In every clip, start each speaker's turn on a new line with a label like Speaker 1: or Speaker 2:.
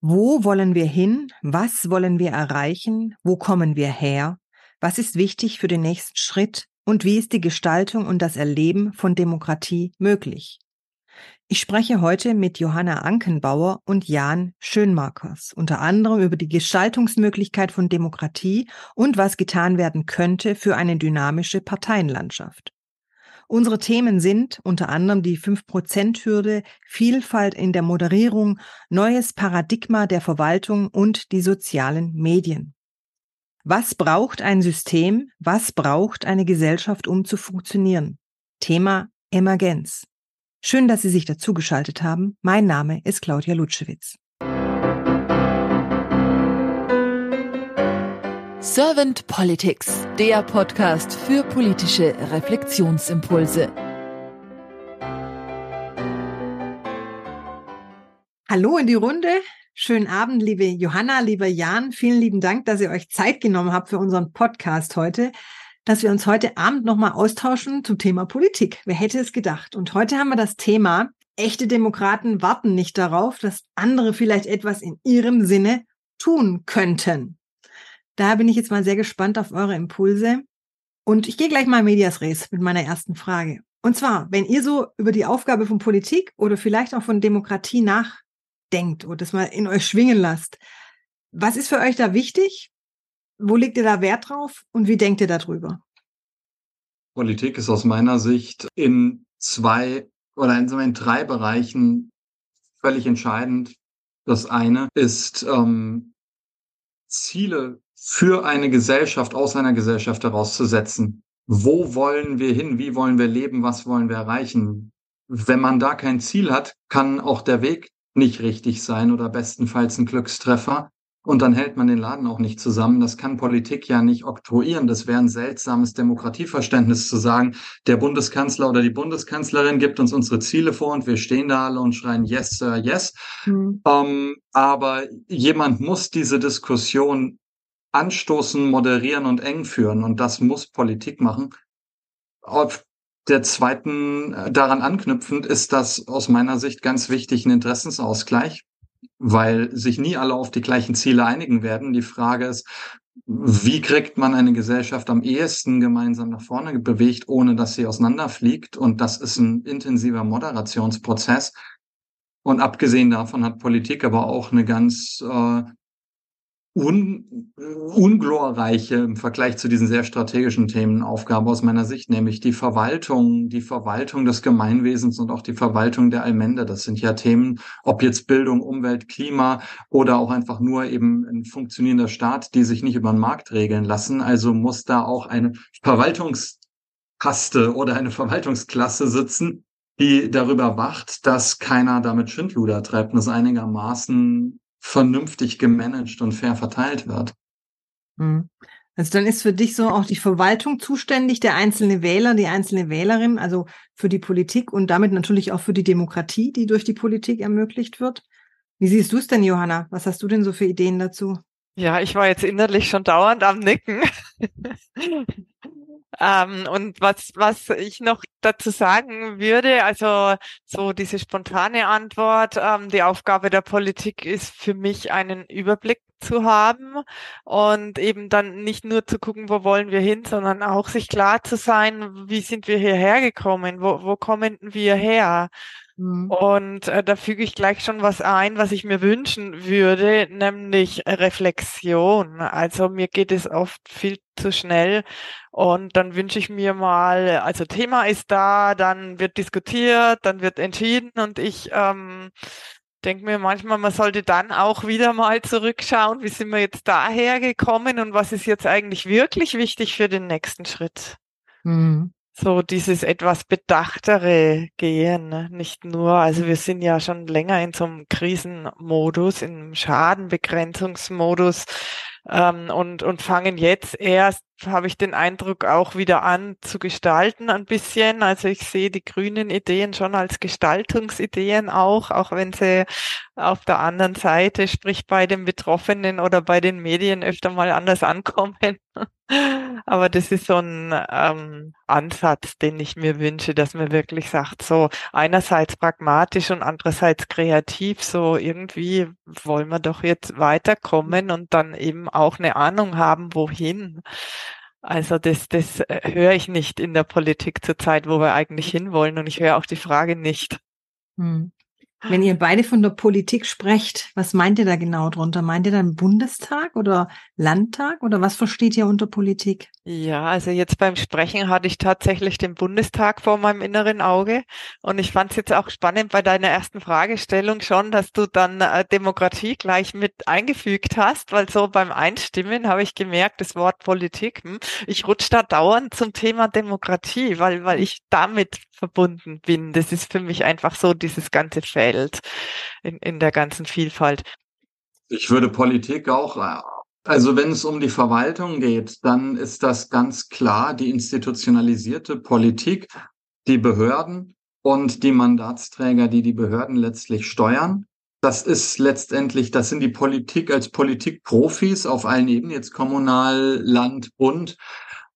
Speaker 1: Wo wollen wir hin? Was wollen wir erreichen? Wo kommen wir her? Was ist wichtig für den nächsten Schritt? Und wie ist die Gestaltung und das Erleben von Demokratie möglich? Ich spreche heute mit Johanna Ankenbauer und Jan Schönmarkers unter anderem über die Gestaltungsmöglichkeit von Demokratie und was getan werden könnte für eine dynamische Parteienlandschaft. Unsere Themen sind unter anderem die 5%-Hürde, Vielfalt in der Moderierung, neues Paradigma der Verwaltung und die sozialen Medien. Was braucht ein System? Was braucht eine Gesellschaft, um zu funktionieren? Thema Emergenz. Schön, dass Sie sich dazugeschaltet haben. Mein Name ist Claudia Lutschewitz.
Speaker 2: Servant Politics, der Podcast für politische Reflexionsimpulse.
Speaker 1: Hallo in die Runde. Schönen Abend, liebe Johanna, lieber Jan. Vielen lieben Dank, dass ihr euch Zeit genommen habt für unseren Podcast heute, dass wir uns heute Abend nochmal austauschen zum Thema Politik. Wer hätte es gedacht? Und heute haben wir das Thema, echte Demokraten warten nicht darauf, dass andere vielleicht etwas in ihrem Sinne tun könnten. Da bin ich jetzt mal sehr gespannt auf eure Impulse. Und ich gehe gleich mal Medias Res mit meiner ersten Frage. Und zwar, wenn ihr so über die Aufgabe von Politik oder vielleicht auch von Demokratie nachdenkt oder das mal in euch schwingen lasst, was ist für euch da wichtig? Wo legt ihr da Wert drauf und wie denkt ihr darüber?
Speaker 3: Politik ist aus meiner Sicht in zwei oder in, in drei Bereichen völlig entscheidend. Das eine ist ähm, Ziele für eine Gesellschaft aus einer Gesellschaft herauszusetzen. Wo wollen wir hin? Wie wollen wir leben? Was wollen wir erreichen? Wenn man da kein Ziel hat, kann auch der Weg nicht richtig sein oder bestenfalls ein Glückstreffer. Und dann hält man den Laden auch nicht zusammen. Das kann Politik ja nicht oktroyieren. Das wäre ein seltsames Demokratieverständnis zu sagen, der Bundeskanzler oder die Bundeskanzlerin gibt uns unsere Ziele vor und wir stehen da alle und schreien Yes, Sir, Yes. Mhm. Ähm, aber jemand muss diese Diskussion anstoßen, moderieren und eng führen. Und das muss Politik machen. Auf der zweiten, äh, daran anknüpfend, ist das aus meiner Sicht ganz wichtig ein Interessensausgleich, weil sich nie alle auf die gleichen Ziele einigen werden. Die Frage ist, wie kriegt man eine Gesellschaft am ehesten gemeinsam nach vorne bewegt, ohne dass sie auseinanderfliegt? Und das ist ein intensiver Moderationsprozess. Und abgesehen davon hat Politik aber auch eine ganz äh, un, unglorreiche im Vergleich zu diesen sehr strategischen Themen Aufgabe aus meiner Sicht, nämlich die Verwaltung, die Verwaltung des Gemeinwesens und auch die Verwaltung der Allmende. Das sind ja Themen, ob jetzt Bildung, Umwelt, Klima oder auch einfach nur eben ein funktionierender Staat, die sich nicht über den Markt regeln lassen. Also muss da auch eine Verwaltungskaste oder eine Verwaltungsklasse sitzen, die darüber wacht, dass keiner damit Schindluder treibt und es einigermaßen vernünftig gemanagt und fair verteilt wird.
Speaker 1: Hm. Also dann ist für dich so auch die Verwaltung zuständig, der einzelne Wähler, die einzelne Wählerin, also für die Politik und damit natürlich auch für die Demokratie, die durch die Politik ermöglicht wird. Wie siehst du es denn, Johanna? Was hast du denn so für Ideen dazu?
Speaker 4: Ja, ich war jetzt innerlich schon dauernd am Nicken. Ähm, und was, was ich noch dazu sagen würde, also so diese spontane Antwort, ähm, die Aufgabe der Politik ist für mich einen Überblick zu haben und eben dann nicht nur zu gucken, wo wollen wir hin, sondern auch sich klar zu sein, wie sind wir hierher gekommen, wo, wo kommen wir her? Mhm. Und äh, da füge ich gleich schon was ein, was ich mir wünschen würde, nämlich Reflexion. Also mir geht es oft viel zu schnell und dann wünsche ich mir mal, also Thema ist da, dann wird diskutiert, dann wird entschieden und ich ähm, denke mir manchmal, man sollte dann auch wieder mal zurückschauen, wie sind wir jetzt daher gekommen und was ist jetzt eigentlich wirklich wichtig für den nächsten Schritt. Mhm so dieses etwas bedachtere Gehen, ne? nicht nur, also wir sind ja schon länger in so einem Krisenmodus, in einem Schadenbegrenzungsmodus, ähm, und, und fangen jetzt erst, habe ich den Eindruck, auch wieder an zu gestalten ein bisschen. Also ich sehe die grünen Ideen schon als Gestaltungsideen auch, auch wenn sie auf der anderen Seite, sprich bei den Betroffenen oder bei den Medien öfter mal anders ankommen. Aber das ist so ein ähm, Ansatz, den ich mir wünsche, dass man wirklich sagt, so einerseits pragmatisch und andererseits kreativ, so irgendwie wollen wir doch jetzt weiterkommen und dann eben auch eine Ahnung haben, wohin. Also das, das äh, höre ich nicht in der Politik zurzeit, wo wir eigentlich hinwollen und ich höre auch die Frage nicht.
Speaker 1: Hm. Wenn ihr beide von der Politik sprecht, was meint ihr da genau drunter? Meint ihr dann Bundestag oder Landtag oder was versteht ihr unter Politik?
Speaker 4: Ja, also jetzt beim Sprechen hatte ich tatsächlich den Bundestag vor meinem inneren Auge und ich fand es jetzt auch spannend bei deiner ersten Fragestellung schon, dass du dann äh, Demokratie gleich mit eingefügt hast, weil so beim Einstimmen habe ich gemerkt, das Wort Politik, hm, ich rutsche da dauernd zum Thema Demokratie, weil, weil ich damit verbunden bin. Das ist für mich einfach so dieses ganze Feld in, in der ganzen Vielfalt.
Speaker 3: Ich würde Politik auch, äh, also wenn es um die Verwaltung geht, dann ist das ganz klar die institutionalisierte Politik, die Behörden und die Mandatsträger, die die Behörden letztlich steuern. Das ist letztendlich, das sind die Politik als Politikprofis auf allen Ebenen, jetzt kommunal, Land, Bund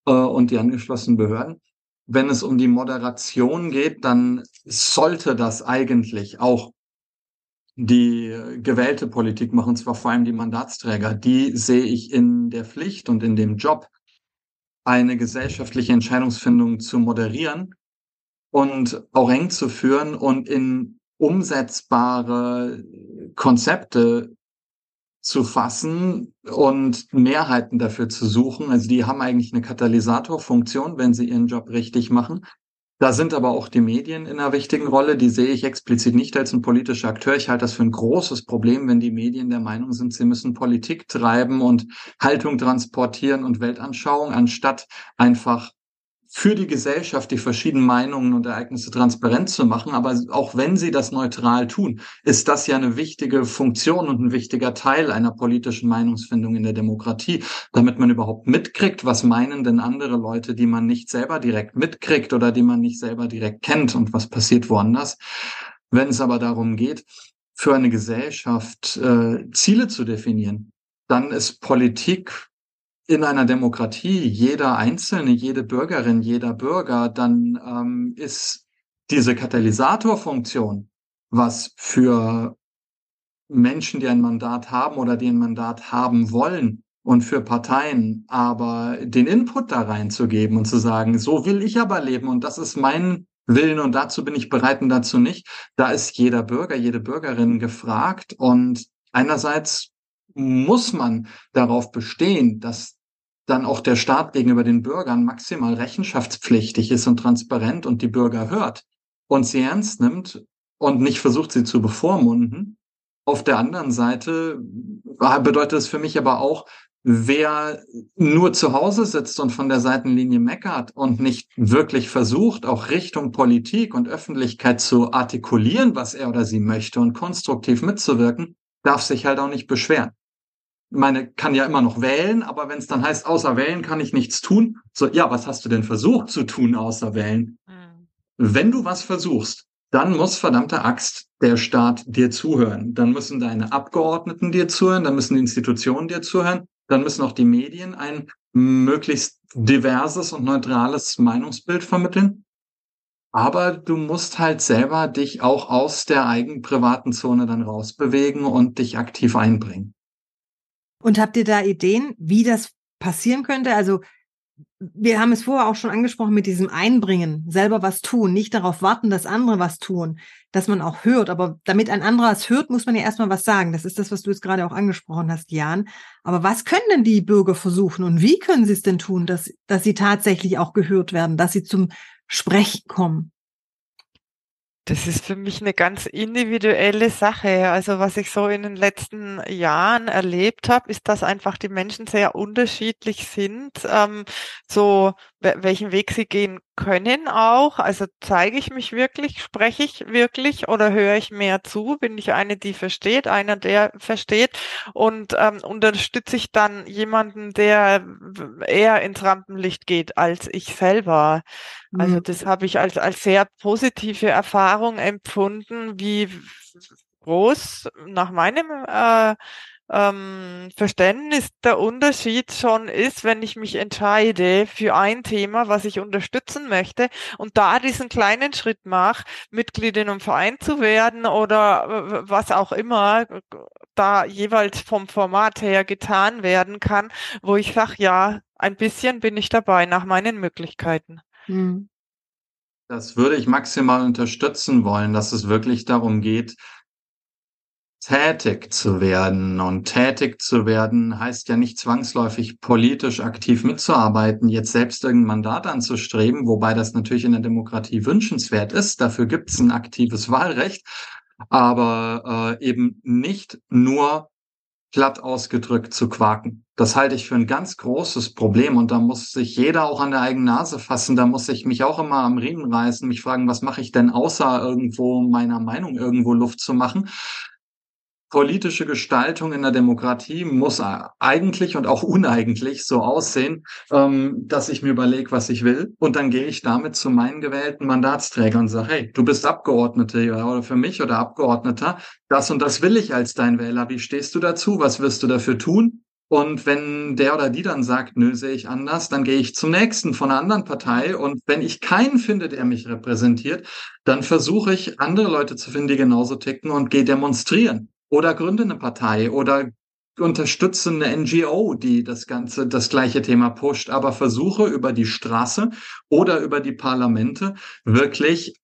Speaker 3: äh, und die angeschlossenen Behörden wenn es um die Moderation geht, dann sollte das eigentlich auch die gewählte Politik machen, und zwar vor allem die Mandatsträger. Die sehe ich in der Pflicht und in dem Job, eine gesellschaftliche Entscheidungsfindung zu moderieren und auch eng zu führen und in umsetzbare Konzepte zu fassen und Mehrheiten dafür zu suchen. Also die haben eigentlich eine Katalysatorfunktion, wenn sie ihren Job richtig machen. Da sind aber auch die Medien in einer wichtigen Rolle. Die sehe ich explizit nicht als ein politischer Akteur. Ich halte das für ein großes Problem, wenn die Medien der Meinung sind, sie müssen Politik treiben und Haltung transportieren und Weltanschauung, anstatt einfach für die Gesellschaft die verschiedenen Meinungen und Ereignisse transparent zu machen. Aber auch wenn sie das neutral tun, ist das ja eine wichtige Funktion und ein wichtiger Teil einer politischen Meinungsfindung in der Demokratie, damit man überhaupt mitkriegt, was meinen denn andere Leute, die man nicht selber direkt mitkriegt oder die man nicht selber direkt kennt und was passiert woanders. Wenn es aber darum geht, für eine Gesellschaft äh, Ziele zu definieren, dann ist Politik in einer Demokratie jeder Einzelne, jede Bürgerin, jeder Bürger, dann ähm, ist diese Katalysatorfunktion, was für Menschen, die ein Mandat haben oder die ein Mandat haben wollen und für Parteien, aber den Input da reinzugeben und zu sagen, so will ich aber leben und das ist mein Willen und dazu bin ich bereit und dazu nicht, da ist jeder Bürger, jede Bürgerin gefragt und einerseits muss man darauf bestehen, dass dann auch der Staat gegenüber den Bürgern maximal rechenschaftspflichtig ist und transparent und die Bürger hört und sie ernst nimmt und nicht versucht, sie zu bevormunden. Auf der anderen Seite bedeutet es für mich aber auch, wer nur zu Hause sitzt und von der Seitenlinie meckert und nicht wirklich versucht, auch Richtung Politik und Öffentlichkeit zu artikulieren, was er oder sie möchte und konstruktiv mitzuwirken, darf sich halt auch nicht beschweren meine, kann ja immer noch wählen, aber wenn es dann heißt, außer wählen kann ich nichts tun, so, ja, was hast du denn versucht zu tun außer wählen? Mhm. Wenn du was versuchst, dann muss verdammte Axt der Staat dir zuhören. Dann müssen deine Abgeordneten dir zuhören, dann müssen die Institutionen dir zuhören, dann müssen auch die Medien ein möglichst diverses und neutrales Meinungsbild vermitteln. Aber du musst halt selber dich auch aus der eigenen privaten Zone dann rausbewegen und dich aktiv einbringen.
Speaker 1: Und habt ihr da Ideen, wie das passieren könnte? Also wir haben es vorher auch schon angesprochen mit diesem Einbringen, selber was tun, nicht darauf warten, dass andere was tun, dass man auch hört. Aber damit ein anderer es hört, muss man ja erstmal was sagen. Das ist das, was du jetzt gerade auch angesprochen hast, Jan. Aber was können denn die Bürger versuchen und wie können sie es denn tun, dass, dass sie tatsächlich auch gehört werden, dass sie zum Sprechen kommen?
Speaker 4: Das ist für mich eine ganz individuelle Sache. Also was ich so in den letzten Jahren erlebt habe, ist, dass einfach die Menschen sehr unterschiedlich sind, ähm, so welchen Weg sie gehen können auch. Also zeige ich mich wirklich, spreche ich wirklich oder höre ich mehr zu? Bin ich eine, die versteht, einer, der versteht und ähm, unterstütze ich dann jemanden, der eher ins Rampenlicht geht als ich selber? Also das habe ich als, als sehr positive Erfahrung empfunden, wie groß nach meinem äh, ähm, Verständnis der Unterschied schon ist, wenn ich mich entscheide für ein Thema, was ich unterstützen möchte und da diesen kleinen Schritt mache, Mitglied in einem Verein zu werden oder was auch immer da jeweils vom Format her getan werden kann, wo ich sage, ja, ein bisschen bin ich dabei nach meinen Möglichkeiten. Hm.
Speaker 3: Das würde ich maximal unterstützen wollen, dass es wirklich darum geht, tätig zu werden. Und tätig zu werden heißt ja nicht zwangsläufig politisch aktiv mitzuarbeiten, jetzt selbst irgendein Mandat anzustreben, wobei das natürlich in der Demokratie wünschenswert ist. Dafür gibt es ein aktives Wahlrecht, aber äh, eben nicht nur platt ausgedrückt zu quaken. Das halte ich für ein ganz großes Problem und da muss sich jeder auch an der eigenen Nase fassen. Da muss ich mich auch immer am Riemen reißen, mich fragen, was mache ich denn außer irgendwo meiner Meinung irgendwo Luft zu machen politische Gestaltung in der Demokratie muss eigentlich und auch uneigentlich so aussehen, ähm, dass ich mir überlege, was ich will. Und dann gehe ich damit zu meinen gewählten Mandatsträgern und sage, hey, du bist Abgeordnete oder für mich oder Abgeordneter, das und das will ich als dein Wähler. Wie stehst du dazu? Was wirst du dafür tun? Und wenn der oder die dann sagt, nö, sehe ich anders, dann gehe ich zum nächsten von einer anderen Partei. Und wenn ich keinen finde, der mich repräsentiert, dann versuche ich, andere Leute zu finden, die genauso ticken und gehe demonstrieren oder gründe eine Partei oder unterstütze eine NGO, die das ganze, das gleiche Thema pusht, aber versuche über die Straße oder über die Parlamente wirklich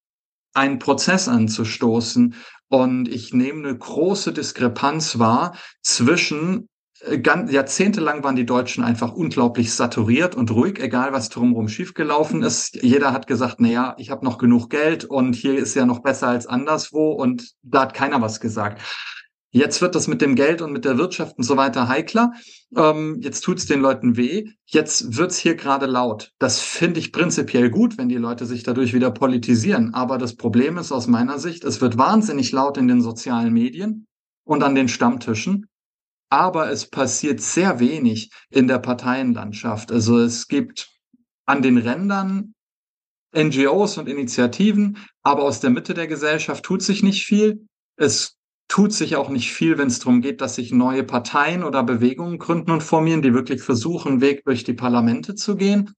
Speaker 3: einen Prozess anzustoßen. Und ich nehme eine große Diskrepanz wahr zwischen äh, Ganz, jahrzehntelang waren die Deutschen einfach unglaublich saturiert und ruhig, egal was drumherum schiefgelaufen ist. Jeder hat gesagt, na ja, ich habe noch genug Geld und hier ist ja noch besser als anderswo und da hat keiner was gesagt. Jetzt wird das mit dem Geld und mit der Wirtschaft und so weiter heikler. Ähm, jetzt tut's den Leuten weh. Jetzt wird's hier gerade laut. Das finde ich prinzipiell gut, wenn die Leute sich dadurch wieder politisieren. Aber das Problem ist aus meiner Sicht, es wird wahnsinnig laut in den sozialen Medien und an den Stammtischen. Aber es passiert sehr wenig in der Parteienlandschaft. Also es gibt an den Rändern NGOs und Initiativen, aber aus der Mitte der Gesellschaft tut sich nicht viel. Es tut sich auch nicht viel, wenn es darum geht, dass sich neue Parteien oder Bewegungen gründen und formieren, die wirklich versuchen, Weg durch die Parlamente zu gehen.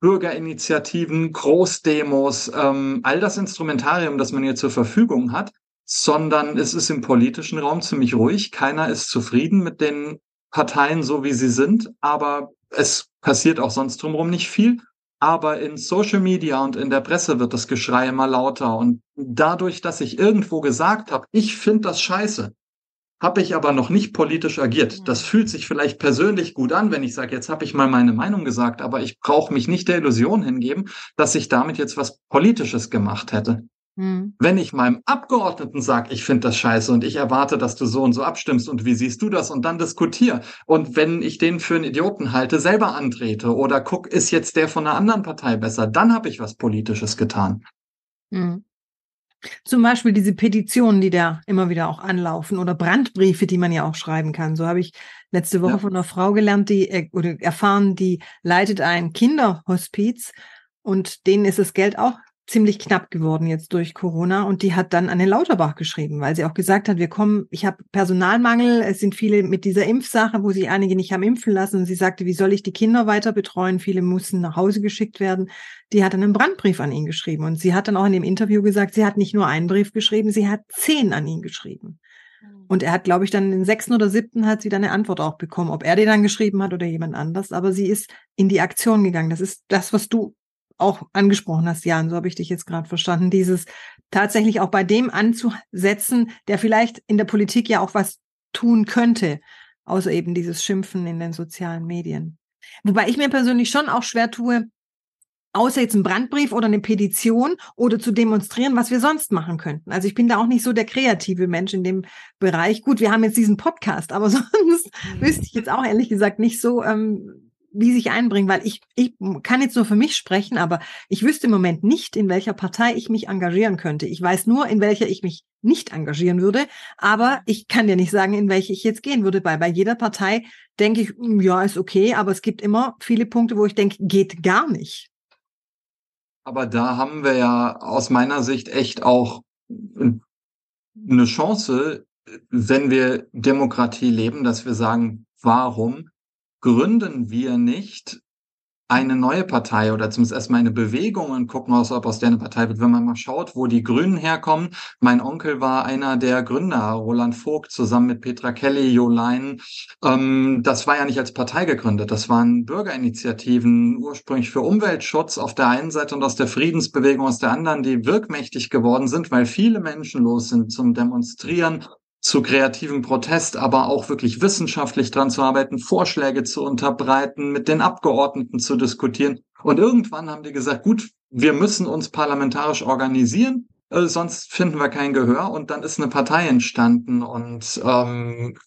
Speaker 3: Bürgerinitiativen, Großdemos, ähm, all das Instrumentarium, das man hier zur Verfügung hat, sondern es ist im politischen Raum ziemlich ruhig. Keiner ist zufrieden mit den Parteien, so wie sie sind, aber es passiert auch sonst drumherum nicht viel. Aber in Social Media und in der Presse wird das Geschrei immer lauter. Und dadurch, dass ich irgendwo gesagt habe, ich finde das scheiße, habe ich aber noch nicht politisch agiert. Das fühlt sich vielleicht persönlich gut an, wenn ich sage, jetzt habe ich mal meine Meinung gesagt, aber ich brauche mich nicht der Illusion hingeben, dass ich damit jetzt was Politisches gemacht hätte. Hm. Wenn ich meinem Abgeordneten sage, ich finde das scheiße und ich erwarte, dass du so und so abstimmst und wie siehst du das und dann diskutiere. Und wenn ich den für einen Idioten halte, selber antrete oder guck, ist jetzt der von einer anderen Partei besser, dann habe ich was Politisches getan.
Speaker 1: Hm. Zum Beispiel diese Petitionen, die da immer wieder auch anlaufen oder Brandbriefe, die man ja auch schreiben kann. So habe ich letzte Woche ja. von einer Frau gelernt, die äh, oder erfahren, die leitet ein Kinderhospiz und denen ist das Geld auch ziemlich knapp geworden jetzt durch Corona und die hat dann an den Lauterbach geschrieben, weil sie auch gesagt hat, wir kommen, ich habe Personalmangel, es sind viele mit dieser Impfsache, wo sich einige nicht haben impfen lassen und sie sagte, wie soll ich die Kinder weiter betreuen? Viele mussten nach Hause geschickt werden. Die hat dann einen Brandbrief an ihn geschrieben und sie hat dann auch in dem Interview gesagt, sie hat nicht nur einen Brief geschrieben, sie hat zehn an ihn geschrieben. Mhm. Und er hat, glaube ich, dann den sechsten oder siebten hat sie dann eine Antwort auch bekommen, ob er den dann geschrieben hat oder jemand anders. Aber sie ist in die Aktion gegangen. Das ist das, was du auch angesprochen hast, Jan, so habe ich dich jetzt gerade verstanden, dieses tatsächlich auch bei dem anzusetzen, der vielleicht in der Politik ja auch was tun könnte, außer eben dieses Schimpfen in den sozialen Medien. Wobei ich mir persönlich schon auch schwer tue, außer jetzt ein Brandbrief oder eine Petition oder zu demonstrieren, was wir sonst machen könnten. Also ich bin da auch nicht so der kreative Mensch in dem Bereich. Gut, wir haben jetzt diesen Podcast, aber sonst wüsste ich jetzt auch ehrlich gesagt nicht so, ähm, wie sich einbringen, weil ich, ich kann jetzt nur für mich sprechen, aber ich wüsste im Moment nicht, in welcher Partei ich mich engagieren könnte. Ich weiß nur, in welcher ich mich nicht engagieren würde, aber ich kann dir nicht sagen, in welche ich jetzt gehen würde, weil bei jeder Partei denke ich, hm, ja, ist okay, aber es gibt immer viele Punkte, wo ich denke, geht gar nicht.
Speaker 3: Aber da haben wir ja aus meiner Sicht echt auch eine Chance, wenn wir Demokratie leben, dass wir sagen, warum gründen wir nicht eine neue Partei oder zumindest erstmal eine Bewegung und gucken, ob aus der eine Partei wird. Wenn man mal schaut, wo die Grünen herkommen. Mein Onkel war einer der Gründer, Roland Vogt, zusammen mit Petra Kelly, Jo Lein. Ähm, das war ja nicht als Partei gegründet. Das waren Bürgerinitiativen, ursprünglich für Umweltschutz auf der einen Seite und aus der Friedensbewegung aus der anderen, die wirkmächtig geworden sind, weil viele Menschen los sind zum Demonstrieren zu kreativem Protest, aber auch wirklich wissenschaftlich dran zu arbeiten, Vorschläge zu unterbreiten, mit den Abgeordneten zu diskutieren. Und irgendwann haben die gesagt, gut, wir müssen uns parlamentarisch organisieren, äh, sonst finden wir kein Gehör. Und dann ist eine Partei entstanden. Und ähm,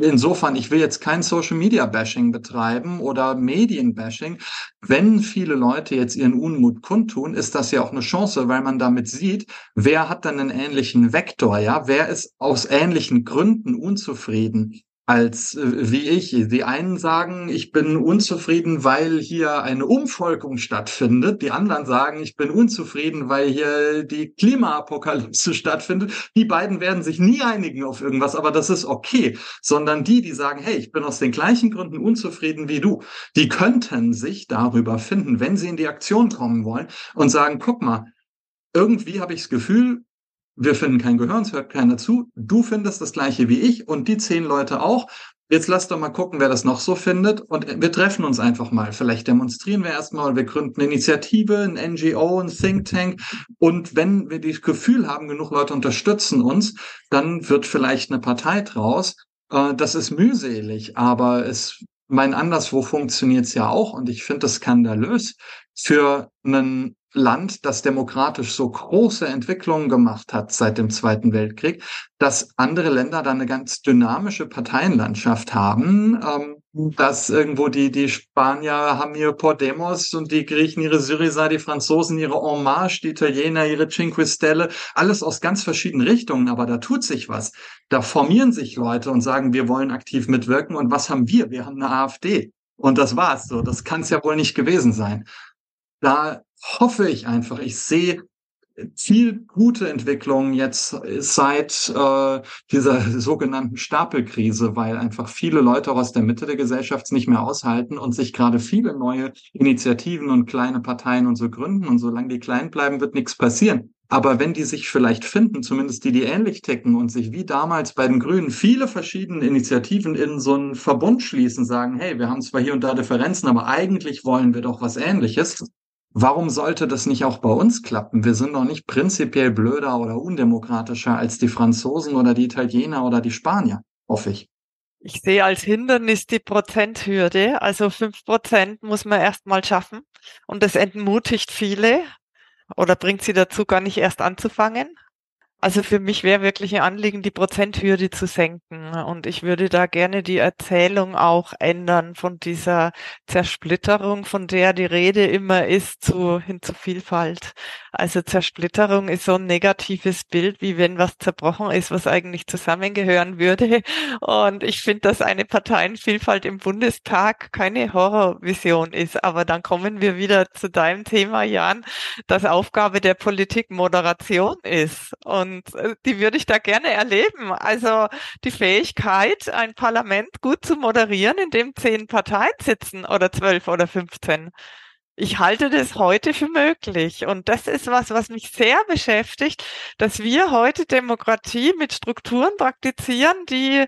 Speaker 3: Insofern, ich will jetzt kein Social Media Bashing betreiben oder Medien Bashing. Wenn viele Leute jetzt ihren Unmut kundtun, ist das ja auch eine Chance, weil man damit sieht, wer hat dann einen ähnlichen Vektor, ja? Wer ist aus ähnlichen Gründen unzufrieden? Als äh, wie ich. Die einen sagen, ich bin unzufrieden, weil hier eine Umvolkung stattfindet. Die anderen sagen, ich bin unzufrieden, weil hier die Klimaapokalypse stattfindet. Die beiden werden sich nie einigen auf irgendwas, aber das ist okay. Sondern die, die sagen, hey, ich bin aus den gleichen Gründen unzufrieden wie du, die könnten sich darüber finden, wenn sie in die Aktion kommen wollen und sagen, guck mal, irgendwie habe ich das Gefühl, wir finden kein Gehör, uns hört keiner zu. Du findest das gleiche wie ich und die zehn Leute auch. Jetzt lass doch mal gucken, wer das noch so findet. Und wir treffen uns einfach mal. Vielleicht demonstrieren wir erstmal, wir gründen eine Initiative, ein NGO, ein Think Tank. Und wenn wir das Gefühl haben, genug Leute unterstützen uns, dann wird vielleicht eine Partei draus. Äh, das ist mühselig, aber es, mein anderswo funktioniert es ja auch. Und ich finde das skandalös für einen Land, das demokratisch so große Entwicklungen gemacht hat seit dem Zweiten Weltkrieg, dass andere Länder da eine ganz dynamische Parteienlandschaft haben, ähm, dass irgendwo die, die Spanier haben ihre Podemos und die Griechen ihre Syriza, die Franzosen ihre En Marche, die Italiener ihre Cinque Stelle, alles aus ganz verschiedenen Richtungen, aber da tut sich was. Da formieren sich Leute und sagen, wir wollen aktiv mitwirken und was haben wir? Wir haben eine AfD. Und das war's so. Das kann es ja wohl nicht gewesen sein. Da hoffe ich einfach. Ich sehe viel gute Entwicklungen jetzt seit äh, dieser sogenannten Stapelkrise, weil einfach viele Leute auch aus der Mitte der Gesellschaft nicht mehr aushalten und sich gerade viele neue Initiativen und kleine Parteien und so gründen. Und solange die klein bleiben, wird nichts passieren. Aber wenn die sich vielleicht finden, zumindest die, die ähnlich ticken und sich wie damals bei den Grünen viele verschiedene Initiativen in so einen Verbund schließen, sagen, hey, wir haben zwar hier und da Differenzen, aber eigentlich wollen wir doch was Ähnliches, Warum sollte das nicht auch bei uns klappen? Wir sind doch nicht prinzipiell blöder oder undemokratischer als die Franzosen oder die Italiener oder die Spanier, hoffe ich.
Speaker 4: Ich sehe als Hindernis die Prozenthürde. Also fünf Prozent muss man erst mal schaffen. Und das entmutigt viele oder bringt sie dazu, gar nicht erst anzufangen. Also für mich wäre wirklich ein Anliegen, die Prozenthürde zu senken. Und ich würde da gerne die Erzählung auch ändern von dieser Zersplitterung, von der die Rede immer ist, zu, hin zu Vielfalt. Also Zersplitterung ist so ein negatives Bild, wie wenn was zerbrochen ist, was eigentlich zusammengehören würde. Und ich finde, dass eine Parteienvielfalt im Bundestag keine Horrorvision ist. Aber dann kommen wir wieder zu deinem Thema, Jan, dass Aufgabe der Politik Moderation ist. Und und äh, die würde ich da gerne erleben. Also die Fähigkeit, ein Parlament gut zu moderieren, in dem zehn Parteien sitzen oder zwölf oder fünfzehn. Ich halte das heute für möglich. Und das ist was, was mich sehr beschäftigt, dass wir heute Demokratie mit Strukturen praktizieren, die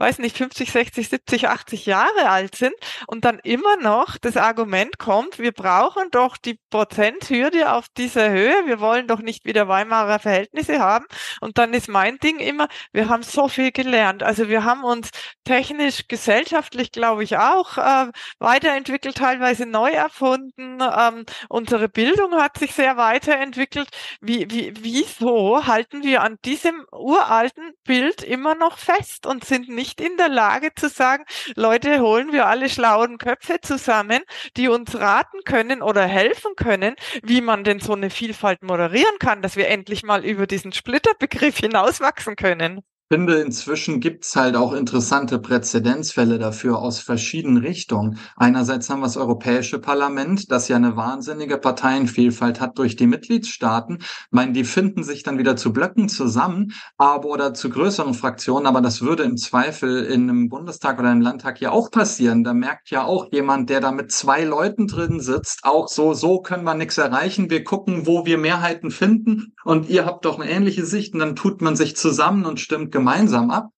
Speaker 4: weiß nicht, 50, 60, 70, 80 Jahre alt sind und dann immer noch das Argument kommt, wir brauchen doch die Prozenthürde auf dieser Höhe, wir wollen doch nicht wieder Weimarer Verhältnisse haben. Und dann ist mein Ding immer, wir haben so viel gelernt. Also wir haben uns technisch, gesellschaftlich, glaube ich, auch äh, weiterentwickelt, teilweise neu erfunden. Ähm, unsere Bildung hat sich sehr weiterentwickelt. Wie, wie, wieso halten wir an diesem uralten Bild immer noch fest und sind nicht in der Lage zu sagen, Leute, holen wir alle schlauen Köpfe zusammen, die uns raten können oder helfen können, wie man denn so eine Vielfalt moderieren kann, dass wir endlich mal über diesen Splitterbegriff hinauswachsen können
Speaker 3: finde, inzwischen gibt's halt auch interessante Präzedenzfälle dafür aus verschiedenen Richtungen. Einerseits haben wir das Europäische Parlament, das ja eine wahnsinnige Parteienvielfalt hat durch die Mitgliedstaaten. Ich meine, die finden sich dann wieder zu Blöcken zusammen, aber oder zu größeren Fraktionen, aber das würde im Zweifel in einem Bundestag oder im Landtag ja auch passieren. Da merkt ja auch jemand, der da mit zwei Leuten drin sitzt, auch so, so können wir nichts erreichen. Wir gucken, wo wir Mehrheiten finden und ihr habt doch eine ähnliche Sicht und dann tut man sich zusammen und stimmt ab.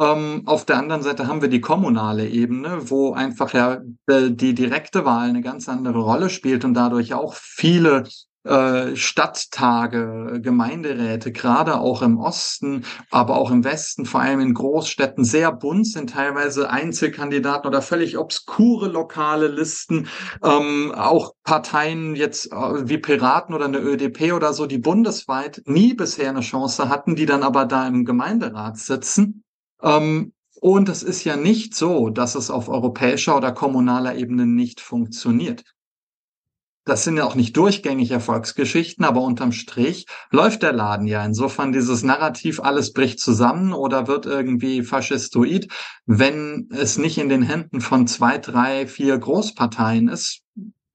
Speaker 3: Ähm, auf der anderen Seite haben wir die kommunale Ebene, wo einfach ja äh, die direkte Wahl eine ganz andere Rolle spielt und dadurch auch viele Stadttage, Gemeinderäte, gerade auch im Osten, aber auch im Westen, vor allem in Großstädten, sehr bunt sind, teilweise Einzelkandidaten oder völlig obskure lokale Listen, ähm, auch Parteien jetzt äh, wie Piraten oder eine ÖDP oder so, die bundesweit nie bisher eine Chance hatten, die dann aber da im Gemeinderat sitzen. Ähm, und es ist ja nicht so, dass es auf europäischer oder kommunaler Ebene nicht funktioniert. Das sind ja auch nicht durchgängig Erfolgsgeschichten, aber unterm Strich läuft der Laden ja. Insofern dieses Narrativ, alles bricht zusammen oder wird irgendwie faschistoid, wenn es nicht in den Händen von zwei, drei, vier Großparteien ist,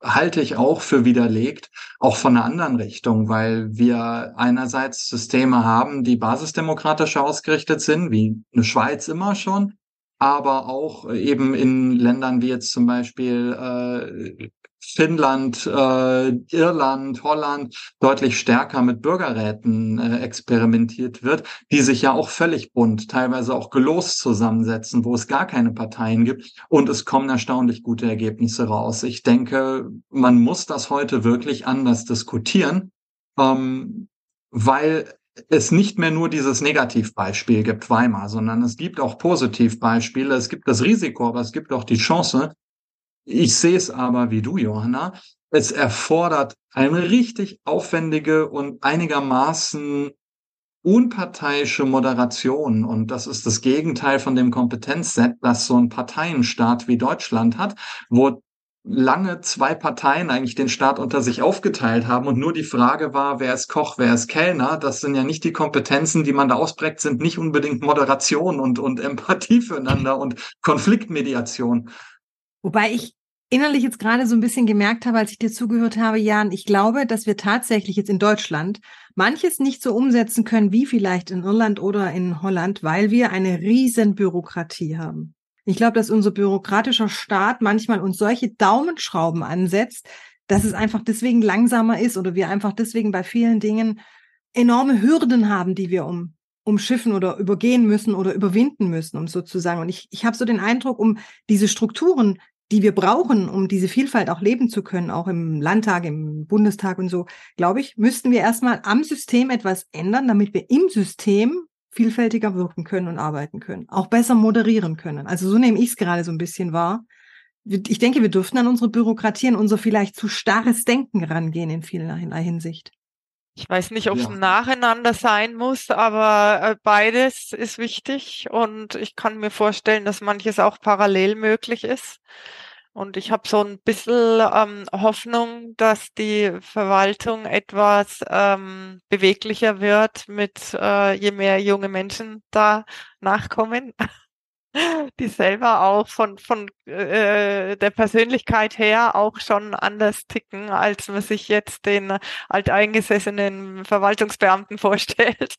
Speaker 3: halte ich auch für widerlegt, auch von einer anderen Richtung, weil wir einerseits Systeme haben, die basisdemokratisch ausgerichtet sind, wie eine Schweiz immer schon, aber auch eben in Ländern wie jetzt zum Beispiel äh, Finnland, äh, Irland, Holland deutlich stärker mit Bürgerräten äh, experimentiert wird, die sich ja auch völlig bunt, teilweise auch gelost zusammensetzen, wo es gar keine Parteien gibt und es kommen erstaunlich gute Ergebnisse raus. Ich denke, man muss das heute wirklich anders diskutieren, ähm, weil es nicht mehr nur dieses Negativbeispiel gibt, Weimar, sondern es gibt auch Positivbeispiele. Es gibt das Risiko, aber es gibt auch die Chance, ich sehe es aber wie du, Johanna. Es erfordert eine richtig aufwendige und einigermaßen unparteiische Moderation. Und das ist das Gegenteil von dem Kompetenzset, das so ein Parteienstaat wie Deutschland hat, wo lange zwei Parteien eigentlich den Staat unter sich aufgeteilt haben und nur die Frage war, wer ist Koch, wer ist Kellner. Das sind ja nicht die Kompetenzen, die man da ausprägt, sind nicht unbedingt Moderation und, und Empathie füreinander und Konfliktmediation.
Speaker 1: Wobei ich innerlich jetzt gerade so ein bisschen gemerkt habe, als ich dir zugehört habe, Jan, ich glaube, dass wir tatsächlich jetzt in Deutschland manches nicht so umsetzen können wie vielleicht in Irland oder in Holland, weil wir eine riesen Bürokratie haben. Ich glaube, dass unser bürokratischer Staat manchmal uns solche Daumenschrauben ansetzt, dass es einfach deswegen langsamer ist oder wir einfach deswegen bei vielen Dingen enorme Hürden haben, die wir um umschiffen oder übergehen müssen oder überwinden müssen, um sozusagen. Und ich, ich habe so den Eindruck, um diese Strukturen die wir brauchen, um diese Vielfalt auch leben zu können, auch im Landtag, im Bundestag und so, glaube ich, müssten wir erstmal am System etwas ändern, damit wir im System vielfältiger wirken können und arbeiten können, auch besser moderieren können. Also so nehme ich es gerade so ein bisschen wahr. Ich denke, wir dürften an unsere Bürokratie, an unser vielleicht zu starres Denken rangehen in vielerlei Hinsicht.
Speaker 4: Ich weiß nicht, ob es ja. nacheinander sein muss, aber äh, beides ist wichtig und ich kann mir vorstellen, dass manches auch parallel möglich ist. Und ich habe so ein bisschen ähm, Hoffnung, dass die Verwaltung etwas ähm, beweglicher wird, mit äh, je mehr junge Menschen da nachkommen. die selber auch von, von äh, der Persönlichkeit her auch schon anders ticken, als man sich jetzt den alteingesessenen Verwaltungsbeamten vorstellt.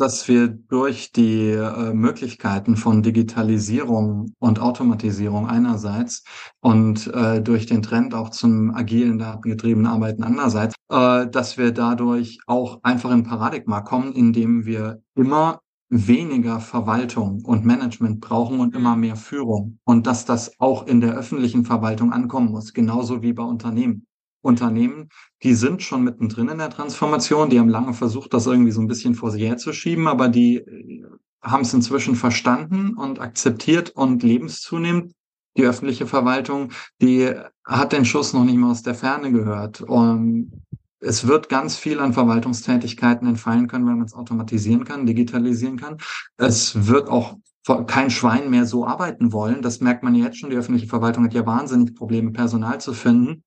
Speaker 3: Dass wir durch die äh, Möglichkeiten von Digitalisierung und Automatisierung einerseits und äh, durch den Trend auch zum agilen, datengetriebenen Arbeiten andererseits, äh, dass wir dadurch auch einfach in Paradigma kommen, indem wir immer weniger Verwaltung und Management brauchen und immer mehr Führung und dass das auch in der öffentlichen Verwaltung ankommen muss, genauso wie bei Unternehmen. Unternehmen, die sind schon mittendrin in der Transformation, die haben lange versucht, das irgendwie so ein bisschen vor sich herzuschieben, aber die äh, haben es inzwischen verstanden und akzeptiert und lebenszunehmend. Die öffentliche Verwaltung, die hat den Schuss noch nicht mal aus der Ferne gehört. Und es wird ganz viel an Verwaltungstätigkeiten entfallen können, wenn man es automatisieren kann, digitalisieren kann. Es wird auch kein Schwein mehr so arbeiten wollen. Das merkt man jetzt schon. Die öffentliche Verwaltung hat ja wahnsinnig Probleme, Personal zu finden.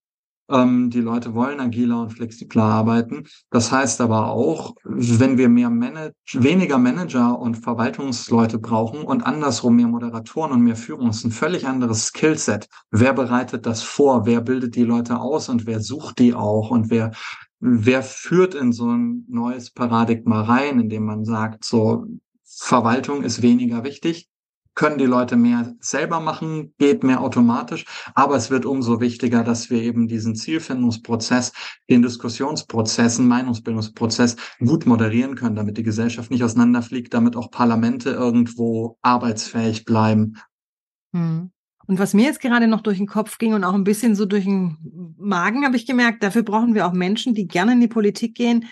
Speaker 3: Ähm, die Leute wollen agiler und flexibler arbeiten. Das heißt aber auch, wenn wir mehr Manage weniger Manager und Verwaltungsleute brauchen und andersrum mehr Moderatoren und mehr Führung, ist ein völlig anderes Skillset. Wer bereitet das vor? Wer bildet die Leute aus und wer sucht die auch und wer wer führt in so ein neues Paradigma rein, indem man sagt, so Verwaltung ist weniger wichtig, können die Leute mehr selber machen, geht mehr automatisch. Aber es wird umso wichtiger, dass wir eben diesen Zielfindungsprozess, den Diskussionsprozess, Meinungsbildungsprozess gut moderieren können, damit die Gesellschaft nicht auseinanderfliegt, damit auch Parlamente irgendwo arbeitsfähig bleiben.
Speaker 1: Hm. Und was mir jetzt gerade noch durch den Kopf ging und auch ein bisschen so durch den Magen, habe ich gemerkt, dafür brauchen wir auch Menschen, die gerne in die Politik gehen,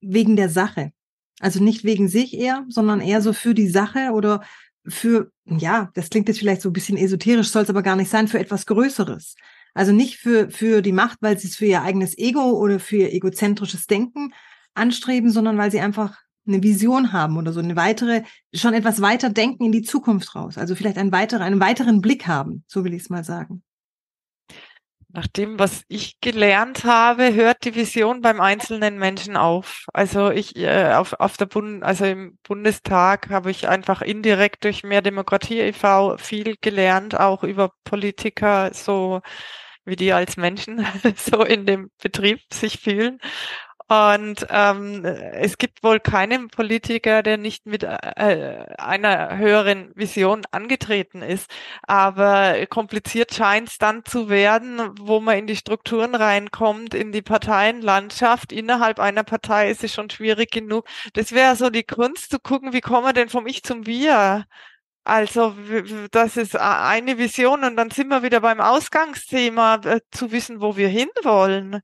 Speaker 1: wegen der Sache. Also nicht wegen sich eher, sondern eher so für die Sache oder für, ja, das klingt jetzt vielleicht so ein bisschen esoterisch, soll es aber gar nicht sein, für etwas Größeres. Also nicht für, für die Macht, weil sie es für ihr eigenes Ego oder für ihr egozentrisches Denken anstreben, sondern weil sie einfach eine Vision haben oder so eine weitere, schon etwas weiter denken in die Zukunft raus. Also vielleicht einen weiteren, einen weiteren Blick haben, so will ich es mal sagen.
Speaker 4: Nach dem, was ich gelernt habe, hört die Vision beim einzelnen Menschen auf. Also ich äh, auf, auf der Bund, also im Bundestag habe ich einfach indirekt durch mehr Demokratie e.V. viel gelernt, auch über Politiker, so wie die als Menschen so in dem Betrieb sich fühlen. Und ähm, es gibt wohl keinen Politiker, der nicht mit äh, einer höheren Vision angetreten ist. Aber kompliziert scheint es dann zu werden, wo man in die Strukturen reinkommt, in die Parteienlandschaft. Innerhalb einer Partei ist es schon schwierig genug. Das wäre so die Kunst zu gucken, wie kommen wir denn vom Ich zum Wir? Also das ist eine Vision und dann sind wir wieder beim Ausgangsthema, äh, zu wissen, wo wir hinwollen.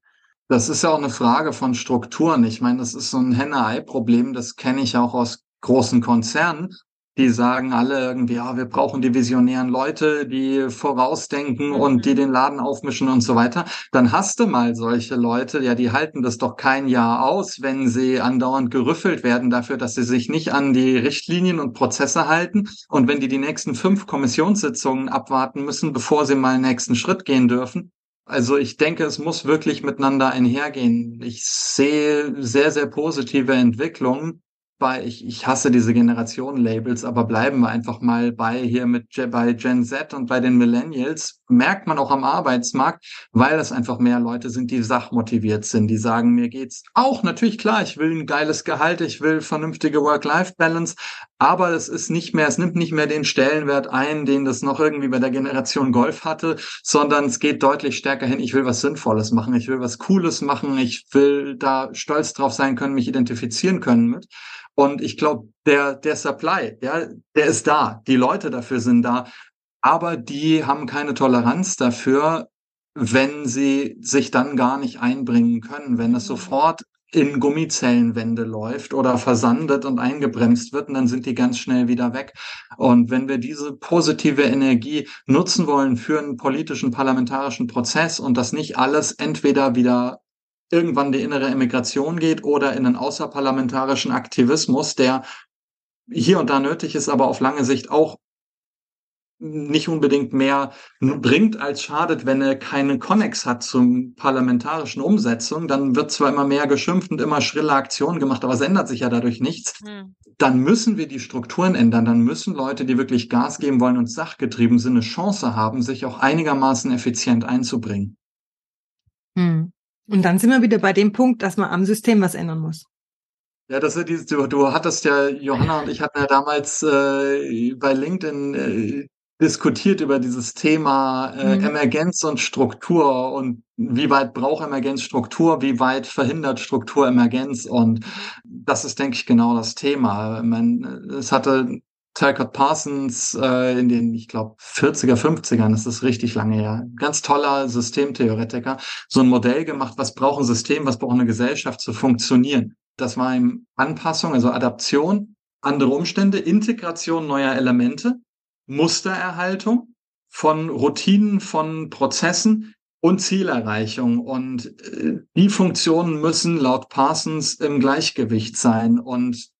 Speaker 3: Das ist ja auch eine Frage von Strukturen. Ich meine, das ist so ein Henne-Ei-Problem, das kenne ich auch aus großen Konzernen. Die sagen alle irgendwie, ja, wir brauchen die visionären Leute, die vorausdenken mhm. und die den Laden aufmischen und so weiter. Dann hast du mal solche Leute, ja, die halten das doch kein Jahr aus, wenn sie andauernd gerüffelt werden dafür, dass sie sich nicht an die Richtlinien und Prozesse halten. Und wenn die die nächsten fünf Kommissionssitzungen abwarten müssen, bevor sie mal einen nächsten Schritt gehen dürfen, also ich denke, es muss wirklich miteinander einhergehen. Ich sehe sehr, sehr positive Entwicklungen bei, ich, ich hasse diese Generation-Labels, aber bleiben wir einfach mal bei hier mit bei Gen Z und bei den Millennials, merkt man auch am Arbeitsmarkt, weil es einfach mehr Leute sind, die sachmotiviert sind, die sagen, mir geht's auch natürlich klar, ich will ein geiles Gehalt, ich will vernünftige Work-Life-Balance, aber es ist nicht mehr, es nimmt nicht mehr den Stellenwert ein, den das noch irgendwie bei der Generation Golf hatte, sondern es geht deutlich stärker hin, ich will was Sinnvolles machen, ich will was Cooles machen, ich will da stolz drauf sein können, mich identifizieren können mit. Und ich glaube, der, der Supply, ja, der ist da. Die Leute dafür sind da. Aber die haben keine Toleranz dafür, wenn sie sich dann gar nicht einbringen können, wenn es mhm. sofort in Gummizellenwände läuft oder versandet und eingebremst wird, und dann sind die ganz schnell wieder weg. Und wenn wir diese positive Energie nutzen wollen für einen politischen, parlamentarischen Prozess und das nicht alles entweder wieder irgendwann die innere Emigration geht oder in einen außerparlamentarischen Aktivismus, der hier und da nötig ist, aber auf lange Sicht auch nicht unbedingt mehr bringt als schadet, wenn er keine Connex hat zum parlamentarischen Umsetzung, dann wird zwar immer mehr geschimpft und immer schrille Aktionen gemacht, aber es ändert sich ja dadurch nichts. Hm. Dann müssen wir die Strukturen ändern, dann müssen Leute, die wirklich Gas geben wollen und sachgetrieben sind, eine Chance haben, sich auch einigermaßen effizient einzubringen.
Speaker 1: Hm. Und dann sind wir wieder bei dem Punkt, dass man am System was ändern muss.
Speaker 3: Ja, das ist dieses, du, du hattest ja, Johanna und ich hatten ja damals äh, bei LinkedIn äh, diskutiert über dieses Thema äh, mhm. Emergenz und Struktur und wie weit braucht Emergenz Struktur, wie weit verhindert Struktur Emergenz und das ist, denke ich, genau das Thema. Man, es hatte Talcott Parsons äh, in den, ich glaube, 40er, 50ern, das ist richtig lange her, ganz toller Systemtheoretiker, so ein Modell gemacht, was braucht ein System, was braucht eine Gesellschaft zu funktionieren. Das war ihm Anpassung, also Adaption, andere Umstände, Integration neuer Elemente Mustererhaltung von Routinen, von Prozessen und Zielerreichung. Und äh, die Funktionen müssen laut Parsons im Gleichgewicht sein. Und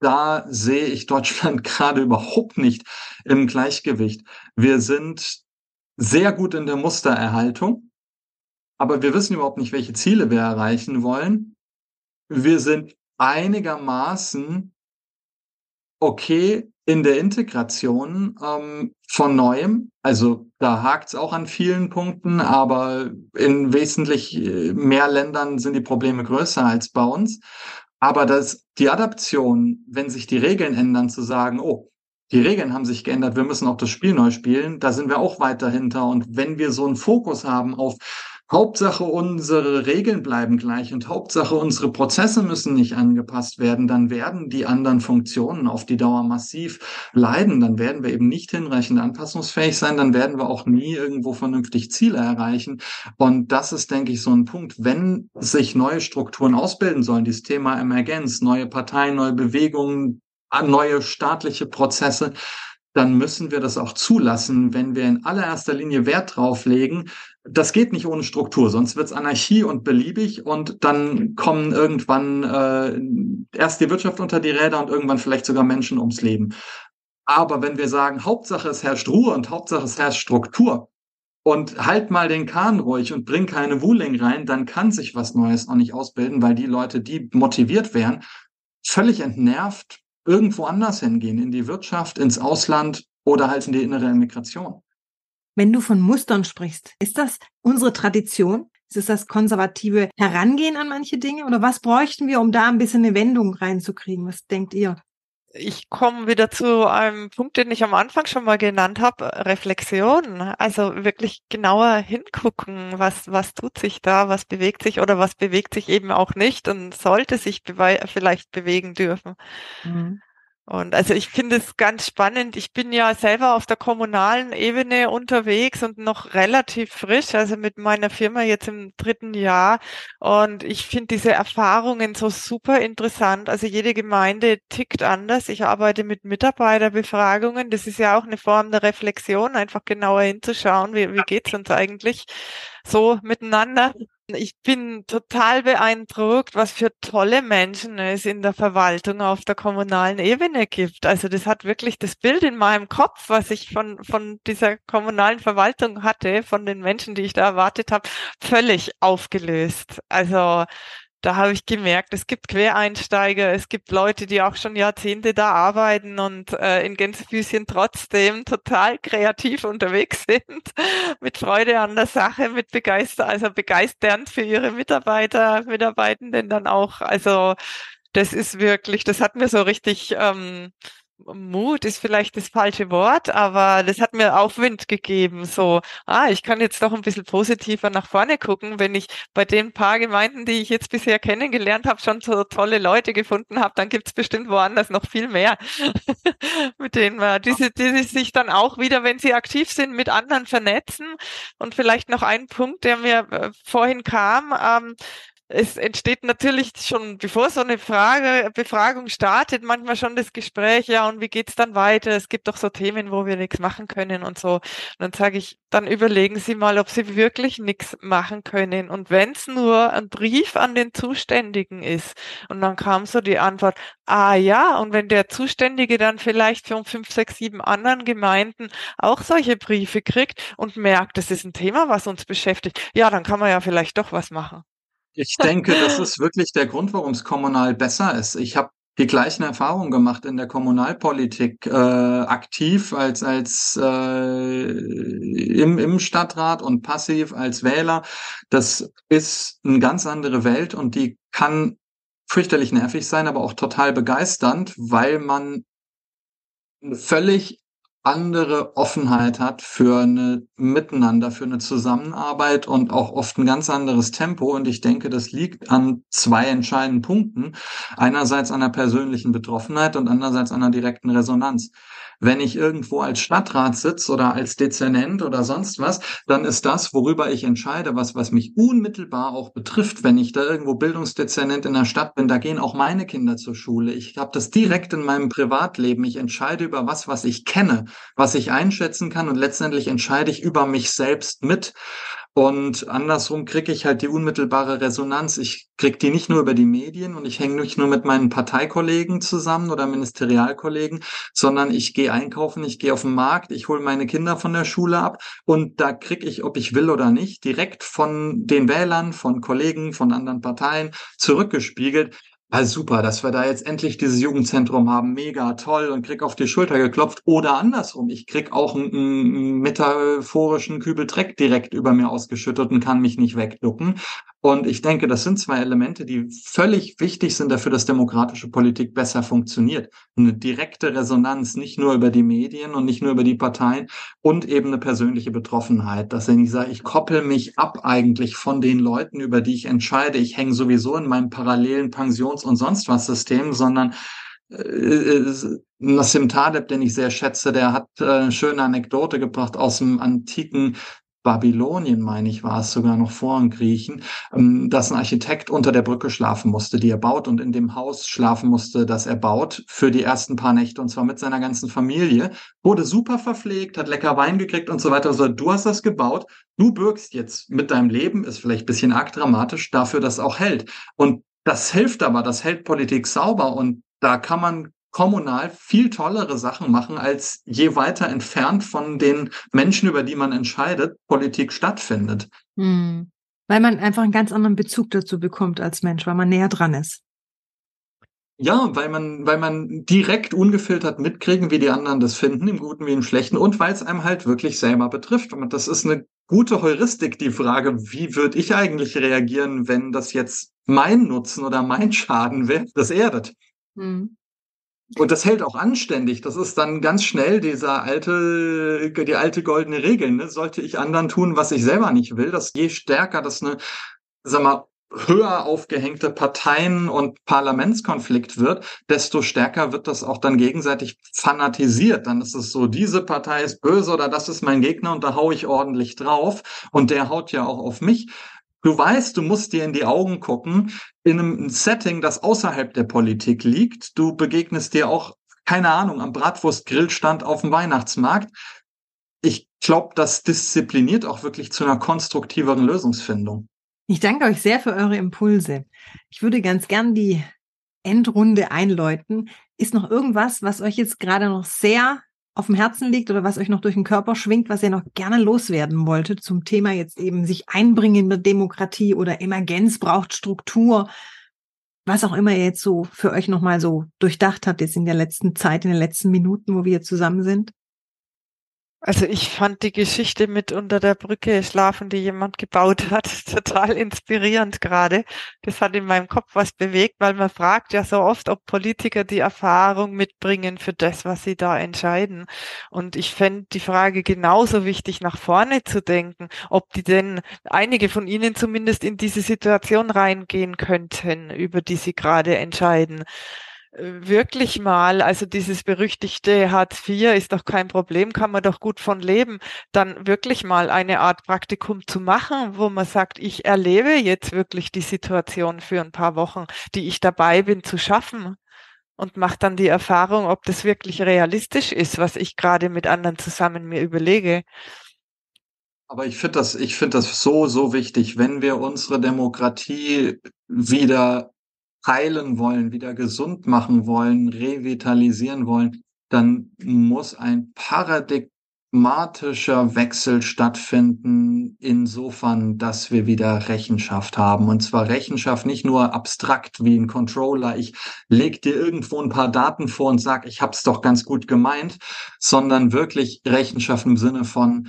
Speaker 3: da sehe ich Deutschland gerade überhaupt nicht im Gleichgewicht. Wir sind sehr gut in der Mustererhaltung, aber wir wissen überhaupt nicht, welche Ziele wir erreichen wollen. Wir sind einigermaßen okay in der Integration ähm, von Neuem. Also da hakt es auch an vielen Punkten, aber in wesentlich äh, mehr Ländern sind die Probleme größer als bei uns. Aber das, die Adaption, wenn sich die Regeln ändern, zu sagen, oh, die Regeln haben sich geändert, wir müssen auch das Spiel neu spielen, da sind wir auch weiter hinter. Und wenn wir so einen Fokus haben auf Hauptsache unsere Regeln bleiben gleich und Hauptsache unsere Prozesse müssen nicht angepasst werden, dann werden die anderen Funktionen auf die Dauer massiv leiden. Dann werden wir eben nicht hinreichend anpassungsfähig sein, dann werden wir auch nie irgendwo vernünftig Ziele erreichen. Und das ist, denke ich, so ein Punkt. Wenn sich neue Strukturen ausbilden sollen, dieses Thema Emergenz, neue Parteien, neue Bewegungen, neue staatliche Prozesse, dann müssen wir das auch zulassen, wenn wir in allererster Linie Wert drauf legen, das geht nicht ohne Struktur, sonst wird's Anarchie und beliebig und dann kommen irgendwann äh, erst die Wirtschaft unter die Räder und irgendwann vielleicht sogar Menschen ums Leben. Aber wenn wir sagen, Hauptsache es herrscht Ruhe und Hauptsache es herrscht Struktur und halt mal den Kahn ruhig und bring keine Wuling rein, dann kann sich was Neues auch nicht ausbilden, weil die Leute, die motiviert wären, völlig entnervt irgendwo anders hingehen, in die Wirtschaft, ins Ausland oder halt in die innere Immigration.
Speaker 1: Wenn du von Mustern sprichst, ist das unsere Tradition? Ist es das konservative Herangehen an manche Dinge? Oder was bräuchten wir, um da ein bisschen eine Wendung reinzukriegen? Was denkt ihr?
Speaker 4: Ich komme wieder zu einem Punkt, den ich am Anfang schon mal genannt habe, Reflexion. Also wirklich genauer hingucken, was, was tut sich da, was bewegt sich oder was bewegt sich eben auch nicht und sollte sich vielleicht bewegen dürfen. Mhm. Und also ich finde es ganz spannend. Ich bin ja selber auf der kommunalen Ebene unterwegs und noch relativ frisch, also mit meiner Firma jetzt im dritten Jahr. Und ich finde diese Erfahrungen so super interessant. Also jede Gemeinde tickt anders. Ich arbeite mit Mitarbeiterbefragungen. Das ist ja auch eine Form der Reflexion, einfach genauer hinzuschauen, wie, wie geht's uns eigentlich so miteinander. Ich bin total beeindruckt, was für tolle Menschen es in der Verwaltung auf der kommunalen Ebene gibt. Also das hat wirklich das Bild in meinem Kopf, was ich von, von dieser kommunalen Verwaltung hatte, von den Menschen, die ich da erwartet habe, völlig aufgelöst. Also da habe ich gemerkt, es gibt Quereinsteiger, es gibt Leute, die auch schon Jahrzehnte da arbeiten und äh, in Gänsefüßchen trotzdem total kreativ unterwegs sind, mit Freude an der Sache, mit begeister, also begeisternd für ihre Mitarbeiter, Mitarbeitenden dann auch. Also das ist wirklich, das hat mir so richtig ähm, Mut ist vielleicht das falsche Wort, aber das hat mir Aufwind gegeben. So, ah, ich kann jetzt doch ein bisschen positiver nach vorne gucken, wenn ich bei den paar Gemeinden, die ich jetzt bisher kennengelernt habe, schon so tolle Leute gefunden habe, dann gibt's bestimmt woanders noch viel mehr, mit denen man, die, die sich dann auch wieder, wenn sie aktiv sind, mit anderen vernetzen. Und vielleicht noch ein Punkt, der mir äh, vorhin kam, ähm, es entsteht natürlich schon, bevor so eine Frage, Befragung startet, manchmal schon das Gespräch, ja, und wie geht's dann weiter? Es gibt doch so Themen, wo wir nichts machen können und so. Und dann sage ich, dann überlegen Sie mal, ob Sie wirklich nichts machen können. Und wenn es nur ein Brief an den Zuständigen ist. Und dann kam so die Antwort, ah ja, und wenn der Zuständige dann vielleicht von fünf, sechs, sieben anderen Gemeinden auch solche Briefe kriegt und merkt, das ist ein Thema, was uns beschäftigt, ja, dann kann man ja vielleicht doch was machen.
Speaker 3: Ich denke, das ist wirklich der Grund, warum es kommunal besser ist. Ich habe die gleichen Erfahrungen gemacht in der Kommunalpolitik äh, aktiv als als äh, im im Stadtrat und passiv als Wähler. Das ist eine ganz andere Welt und die kann fürchterlich nervig sein, aber auch total begeisternd, weil man völlig andere Offenheit hat für eine Miteinander, für eine Zusammenarbeit und auch oft ein ganz anderes Tempo. Und ich denke, das liegt an zwei entscheidenden Punkten. Einerseits an der persönlichen Betroffenheit und andererseits an der direkten Resonanz. Wenn ich irgendwo als Stadtrat sitze oder als Dezernent oder sonst was, dann ist das, worüber ich entscheide, was, was mich unmittelbar auch betrifft. Wenn ich da irgendwo Bildungsdezernent in der Stadt bin, da gehen auch meine Kinder zur Schule. Ich habe das direkt in meinem Privatleben. Ich entscheide über was, was ich kenne, was ich einschätzen kann und letztendlich entscheide ich über mich selbst mit. Und andersrum kriege ich halt die unmittelbare Resonanz. Ich kriege die nicht nur über die Medien und ich hänge nicht nur mit meinen Parteikollegen zusammen oder Ministerialkollegen, sondern ich gehe einkaufen, ich gehe auf den Markt, ich hole meine Kinder von der Schule ab und da kriege ich, ob ich will oder nicht, direkt von den Wählern, von Kollegen, von anderen Parteien zurückgespiegelt, also super, dass wir da jetzt endlich dieses Jugendzentrum haben. Mega toll und krieg auf die Schulter geklopft. Oder andersrum, ich krieg auch einen, einen metaphorischen Kübel Dreck direkt über mir ausgeschüttet und kann mich nicht wegducken. Und ich denke, das sind zwei Elemente, die völlig wichtig sind dafür, dass demokratische Politik besser funktioniert. Eine direkte Resonanz, nicht nur über die Medien und nicht nur über die Parteien und eben eine persönliche Betroffenheit, dass ich sage, ich koppel mich ab eigentlich von den Leuten, über die ich entscheide, ich hänge sowieso in meinem parallelen Pensions- und sonst was System, sondern äh, Nassim Taleb, den ich sehr schätze, der hat äh, eine schöne Anekdote gebracht aus dem antiken Babylonien, meine ich, war es sogar noch vor den Griechen, ähm, dass ein Architekt unter der Brücke schlafen musste, die er baut und in dem Haus schlafen musste, das er baut für die ersten paar Nächte und zwar mit seiner ganzen Familie, wurde super verpflegt, hat lecker Wein gekriegt und so weiter. Also du hast das gebaut, du bürgst jetzt mit deinem Leben, ist vielleicht ein bisschen arg dramatisch, dafür, dass es auch hält. Und das hilft aber, das hält Politik sauber und da kann man kommunal viel tollere Sachen machen, als je weiter entfernt von den Menschen, über die man entscheidet, Politik stattfindet.
Speaker 1: Hm. Weil man einfach einen ganz anderen Bezug dazu bekommt als Mensch, weil man näher dran ist.
Speaker 3: Ja, weil man, weil man direkt ungefiltert mitkriegen, wie die anderen das finden, im Guten wie im Schlechten, und weil es einem halt wirklich selber betrifft. Und das ist eine gute Heuristik, die Frage, wie würde ich eigentlich reagieren, wenn das jetzt mein Nutzen oder mein Schaden wäre, das erdet. Hm. Und das hält auch anständig. Das ist dann ganz schnell dieser alte, die alte goldene Regel. Ne? Sollte ich anderen tun, was ich selber nicht will, dass je stärker das eine, sag mal, höher aufgehängte Parteien- und Parlamentskonflikt wird, desto stärker wird das auch dann gegenseitig fanatisiert. Dann ist es so, diese Partei ist böse oder das ist mein Gegner und da hau ich ordentlich drauf und der haut ja auch auf mich. Du weißt, du musst dir in die Augen gucken, in einem Setting, das außerhalb der Politik liegt. Du begegnest dir auch, keine Ahnung, am Bratwurstgrillstand auf dem Weihnachtsmarkt. Ich glaube, das diszipliniert auch wirklich zu einer konstruktiveren Lösungsfindung.
Speaker 1: Ich danke euch sehr für eure Impulse. Ich würde ganz gern die Endrunde einläuten. Ist noch irgendwas, was euch jetzt gerade noch sehr auf dem Herzen liegt oder was euch noch durch den Körper schwingt, was ihr noch gerne loswerden wolltet zum Thema jetzt eben sich einbringen in der Demokratie oder Emergenz braucht Struktur, was auch immer ihr jetzt so für euch nochmal so durchdacht habt jetzt in der letzten Zeit, in den letzten Minuten, wo wir hier zusammen sind?
Speaker 4: Also ich fand die Geschichte mit unter der Brücke schlafen, die jemand gebaut hat, total inspirierend gerade. Das hat in meinem Kopf was bewegt, weil man fragt ja so oft, ob Politiker die Erfahrung mitbringen für das, was sie da entscheiden. Und ich fände die Frage genauso wichtig, nach vorne zu denken, ob die denn einige von ihnen zumindest in diese Situation reingehen könnten, über die sie gerade entscheiden wirklich mal, also dieses berüchtigte Hartz IV ist doch kein Problem, kann man doch gut von leben, dann wirklich mal eine Art Praktikum zu machen, wo man sagt, ich erlebe jetzt wirklich die Situation für ein paar Wochen, die ich dabei bin zu schaffen und mache dann die Erfahrung, ob das wirklich realistisch ist, was ich gerade mit anderen zusammen mir überlege.
Speaker 3: Aber ich finde das, ich finde das so, so wichtig, wenn wir unsere Demokratie wieder heilen wollen, wieder gesund machen wollen, revitalisieren wollen, dann muss ein paradigmatischer Wechsel stattfinden, insofern, dass wir wieder Rechenschaft haben. Und zwar Rechenschaft nicht nur abstrakt wie ein Controller, ich leg dir irgendwo ein paar Daten vor und sag, ich hab's doch ganz gut gemeint, sondern wirklich Rechenschaft im Sinne von,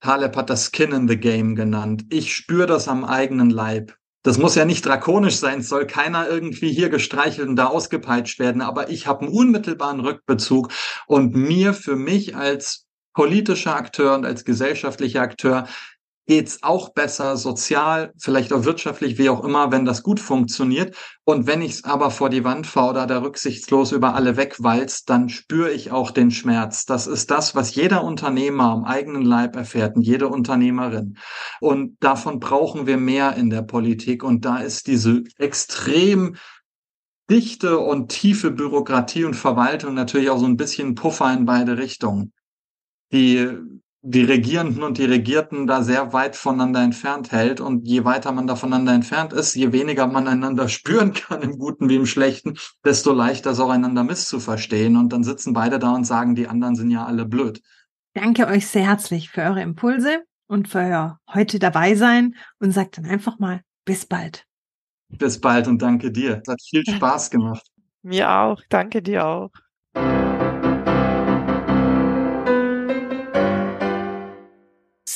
Speaker 3: Taleb hat das Skin in the Game genannt. Ich spüre das am eigenen Leib das muss ja nicht drakonisch sein, es soll keiner irgendwie hier gestreichelt und da ausgepeitscht werden, aber ich habe einen unmittelbaren Rückbezug und mir für mich als politischer Akteur und als gesellschaftlicher Akteur geht's auch besser sozial, vielleicht auch wirtschaftlich, wie auch immer, wenn das gut funktioniert. Und wenn ich es aber vor die Wand fahre oder da rücksichtslos über alle wegwalzt, dann spüre ich auch den Schmerz. Das ist das, was jeder Unternehmer am eigenen Leib erfährt und jede Unternehmerin. Und davon brauchen wir mehr in der Politik. Und da ist diese extrem dichte und tiefe Bürokratie und Verwaltung natürlich auch so ein bisschen Puffer in beide Richtungen. Die die Regierenden und die Regierten da sehr weit voneinander entfernt hält. Und je weiter man da voneinander entfernt ist, je weniger man einander spüren kann, im Guten wie im Schlechten, desto leichter ist auch einander misszuverstehen. Und dann sitzen beide da und sagen, die anderen sind ja alle blöd.
Speaker 1: Danke euch sehr herzlich für eure Impulse und für euer heute dabei sein und sagt dann einfach mal bis bald.
Speaker 3: Bis bald und danke dir. Es hat viel Spaß gemacht.
Speaker 4: Mir auch. Danke dir auch.